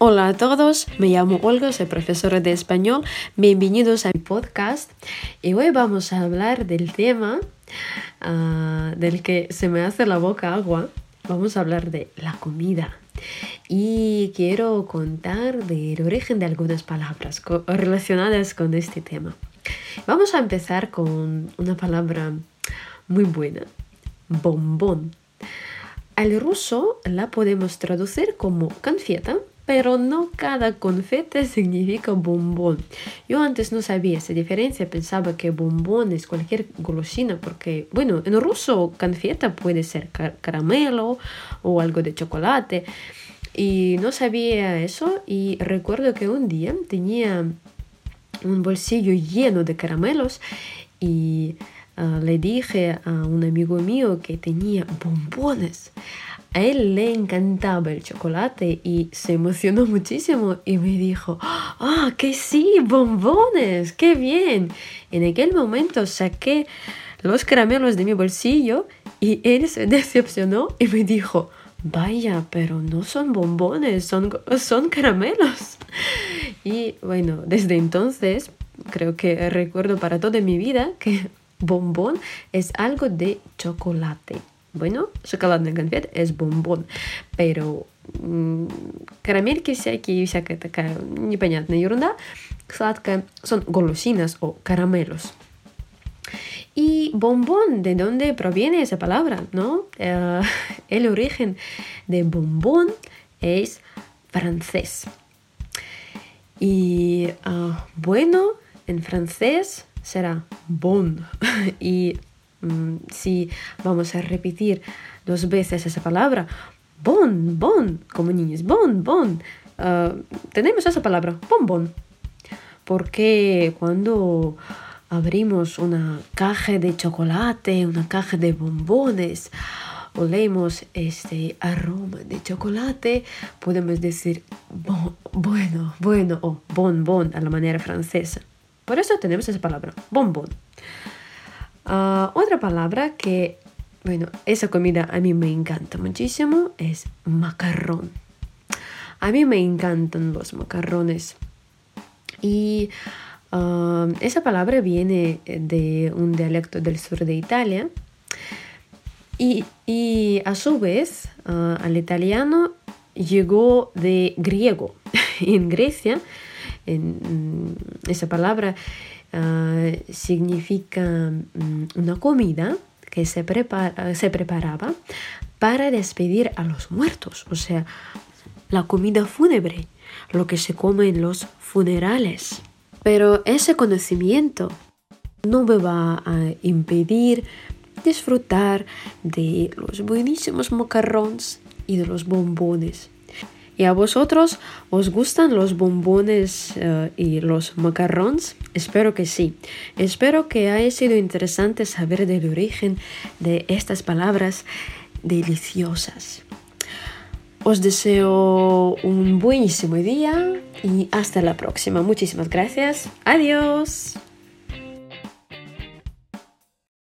Hola a todos, me llamo Olga, soy profesora de español. Bienvenidos a mi podcast y hoy vamos a hablar del tema ah, del que se me hace la boca agua. Vamos a hablar de la comida y quiero contar del origen de algunas palabras relacionadas con este tema. Vamos a empezar con una palabra muy buena, bombón. Al ruso la podemos traducir como confieta pero no cada confete significa bombón. Yo antes no sabía esa diferencia, pensaba que bombón es cualquier golosina, porque, bueno, en ruso confeta puede ser caramelo o algo de chocolate, y no sabía eso, y recuerdo que un día tenía un bolsillo lleno de caramelos y ah, le dije a un amigo mío que tenía bombones. A él le encantaba el chocolate y se emocionó muchísimo y me dijo, ¡ah, que sí, bombones! ¡Qué bien! En aquel momento saqué los caramelos de mi bolsillo y él se decepcionó y me dijo, vaya, pero no son bombones, son, son caramelos. Y bueno, desde entonces creo que recuerdo para toda mi vida que bombón es algo de chocolate. Bueno, шоколадный конфет es бомбон, pero карамельки всякие, всякая такая непонятная ерунда, сладкая, son golosinas o caramelos. Y bombón, ¿de dónde proviene esa palabra? ¿no? Uh, el origen de bombón es francés. Y uh, bueno, en francés será bon. y Mm, si vamos a repetir dos veces esa palabra, bon, bon, como niños, bon, bon, ah, tenemos esa palabra, bon, bon. Porque cuando abrimos una caja de chocolate, una caja de bombones, olemos este aroma de chocolate, podemos decir bueno, bueno o bon, bon a la manera francesa. Por eso tenemos esa palabra, bon, bon. Ah, otra palabra que, bueno, esa comida a mí me encanta muchísimo es macarrón. A mí me encantan los macarrones. Y ah, esa palabra viene de un dialecto del sur de Italia. Y, a su vez, ah, al italiano llegó de griego. en Grecia, en, esa palabra Ah, significa mm, una comida que se, se preparaba para despedir a los muertos, o sea, la comida fúnebre, lo que se come en los funerales. Pero ese conocimiento no me va a impedir disfrutar de los buenísimos macarrones y de los bombones ¿Y a vosotros os gustan los bombones eh, y los macarrones? Espero que sí. Espero que haya sido interesante saber del origen de estas palabras deliciosas. Os deseo un buenísimo día y hasta la próxima. Muchísimas gracias. Adiós.